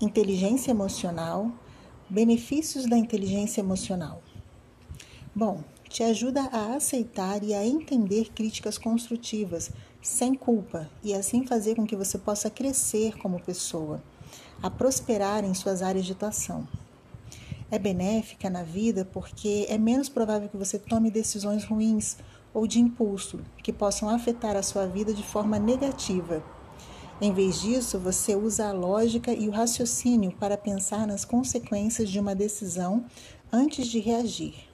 Inteligência emocional, benefícios da inteligência emocional. Bom, te ajuda a aceitar e a entender críticas construtivas sem culpa e assim fazer com que você possa crescer como pessoa, a prosperar em suas áreas de atuação. É benéfica na vida porque é menos provável que você tome decisões ruins ou de impulso que possam afetar a sua vida de forma negativa em vez disso, você usa a lógica e o raciocínio para pensar nas consequências de uma decisão antes de reagir.